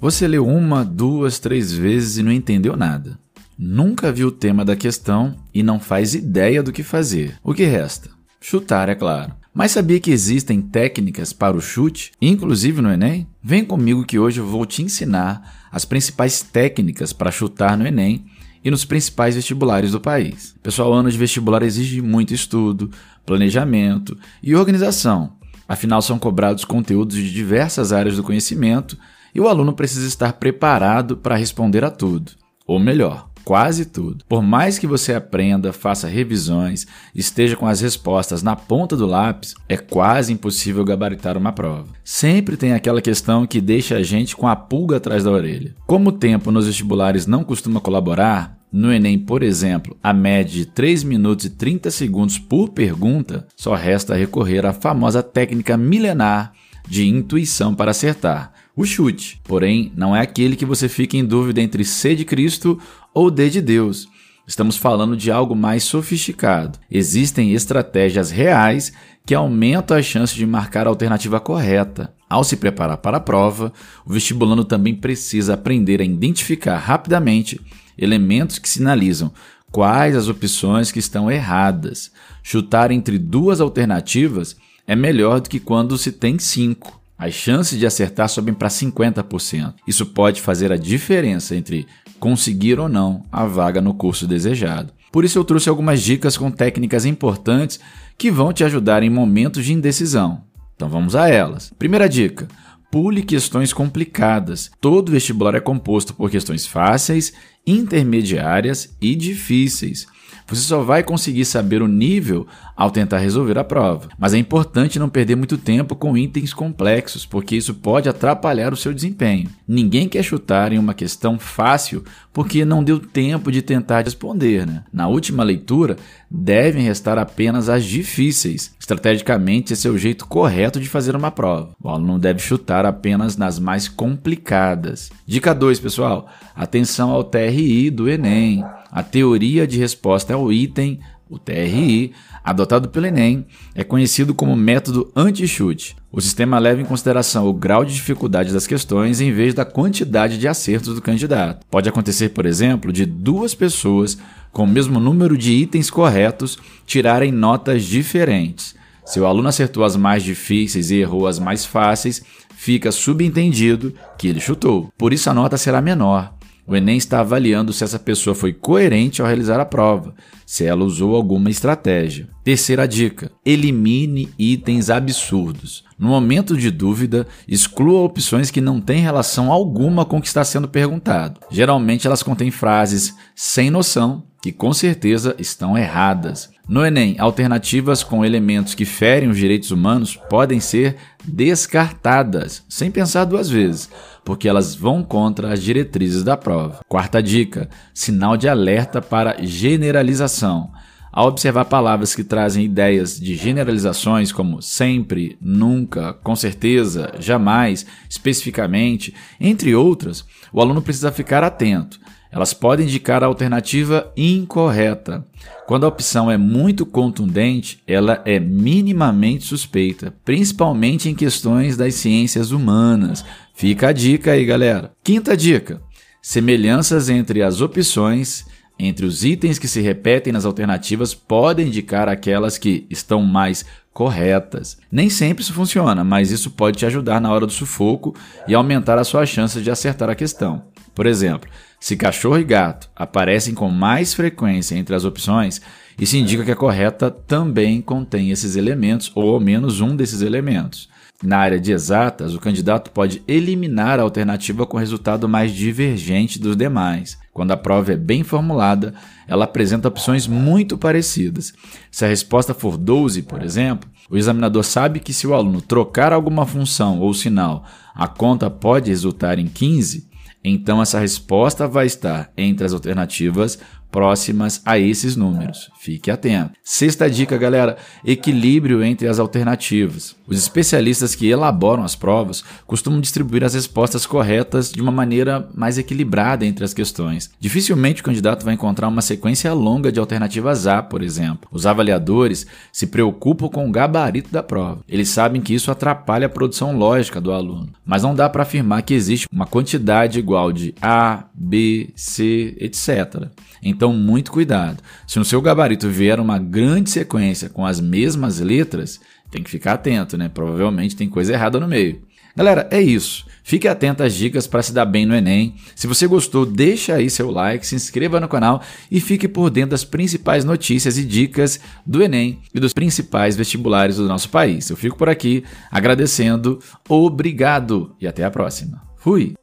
Você leu uma, duas, três vezes e não entendeu nada. Nunca viu o tema da questão e não faz ideia do que fazer. O que resta? Chutar, é claro. Mas sabia que existem técnicas para o chute, inclusive no Enem? Vem comigo que hoje eu vou te ensinar as principais técnicas para chutar no Enem e nos principais vestibulares do país. Pessoal, ano de vestibular exige muito estudo, planejamento e organização. Afinal, são cobrados conteúdos de diversas áreas do conhecimento e o aluno precisa estar preparado para responder a tudo. Ou melhor, quase tudo. Por mais que você aprenda, faça revisões, esteja com as respostas na ponta do lápis, é quase impossível gabaritar uma prova. Sempre tem aquela questão que deixa a gente com a pulga atrás da orelha. Como o tempo nos vestibulares não costuma colaborar, no Enem, por exemplo, a média de 3 minutos e 30 segundos por pergunta, só resta recorrer à famosa técnica milenar de intuição para acertar, o chute. Porém, não é aquele que você fica em dúvida entre C de Cristo ou D de Deus. Estamos falando de algo mais sofisticado. Existem estratégias reais que aumentam a chance de marcar a alternativa correta. Ao se preparar para a prova, o vestibulando também precisa aprender a identificar rapidamente elementos que sinalizam quais as opções que estão erradas. Chutar entre duas alternativas é melhor do que quando se tem cinco. As chances de acertar sobem para 50%. Isso pode fazer a diferença entre conseguir ou não a vaga no curso desejado. Por isso eu trouxe algumas dicas com técnicas importantes que vão te ajudar em momentos de indecisão. Então vamos a elas. Primeira dica: pule questões complicadas. Todo vestibular é composto por questões fáceis, intermediárias e difíceis. Você só vai conseguir saber o nível ao tentar resolver a prova. Mas é importante não perder muito tempo com itens complexos, porque isso pode atrapalhar o seu desempenho. Ninguém quer chutar em uma questão fácil porque não deu tempo de tentar responder. Né? Na última leitura, devem restar apenas as difíceis. Estrategicamente, esse é o jeito correto de fazer uma prova. O aluno deve chutar apenas nas mais complicadas. Dica 2, pessoal: atenção ao TRI do Enem. A teoria de resposta ao item, o TRI, adotado pelo Enem, é conhecido como método anti-chute. O sistema leva em consideração o grau de dificuldade das questões em vez da quantidade de acertos do candidato. Pode acontecer, por exemplo, de duas pessoas com o mesmo número de itens corretos tirarem notas diferentes. Se o aluno acertou as mais difíceis e errou as mais fáceis, fica subentendido que ele chutou. Por isso a nota será menor. O Enem está avaliando se essa pessoa foi coerente ao realizar a prova, se ela usou alguma estratégia. Terceira dica: elimine itens absurdos. No momento de dúvida, exclua opções que não têm relação alguma com o que está sendo perguntado. Geralmente elas contêm frases sem noção que com certeza estão erradas. No Enem, alternativas com elementos que ferem os direitos humanos podem ser descartadas, sem pensar duas vezes, porque elas vão contra as diretrizes da prova. Quarta dica: sinal de alerta para generalização. Ao observar palavras que trazem ideias de generalizações como sempre, nunca, com certeza, jamais, especificamente, entre outras, o aluno precisa ficar atento. Elas podem indicar a alternativa incorreta. Quando a opção é muito contundente, ela é minimamente suspeita, principalmente em questões das ciências humanas. Fica a dica aí, galera. Quinta dica: semelhanças entre as opções entre os itens que se repetem nas alternativas podem indicar aquelas que estão mais corretas. Nem sempre isso funciona, mas isso pode te ajudar na hora do sufoco e aumentar a sua chance de acertar a questão. Por exemplo, se cachorro e gato aparecem com mais frequência entre as opções, isso indica que a correta também contém esses elementos ou ao menos um desses elementos. Na área de exatas, o candidato pode eliminar a alternativa com resultado mais divergente dos demais. Quando a prova é bem formulada, ela apresenta opções muito parecidas. Se a resposta for 12, por exemplo, o examinador sabe que se o aluno trocar alguma função ou sinal, a conta pode resultar em 15, então essa resposta vai estar entre as alternativas próximas a esses números. Fique atento. Sexta dica, galera: equilíbrio entre as alternativas. Os especialistas que elaboram as provas costumam distribuir as respostas corretas de uma maneira mais equilibrada entre as questões. Dificilmente o candidato vai encontrar uma sequência longa de alternativas A, por exemplo. Os avaliadores se preocupam com o gabarito da prova. Eles sabem que isso atrapalha a produção lógica do aluno, mas não dá para afirmar que existe uma quantidade igual de A, B, C, etc. Então, muito cuidado. Se no seu gabarito vier uma grande sequência com as mesmas letras, tem que ficar atento, né? Provavelmente tem coisa errada no meio. Galera, é isso. Fique atento às dicas para se dar bem no Enem. Se você gostou, deixa aí seu like, se inscreva no canal e fique por dentro das principais notícias e dicas do Enem e dos principais vestibulares do nosso país. Eu fico por aqui agradecendo, obrigado e até a próxima. Fui!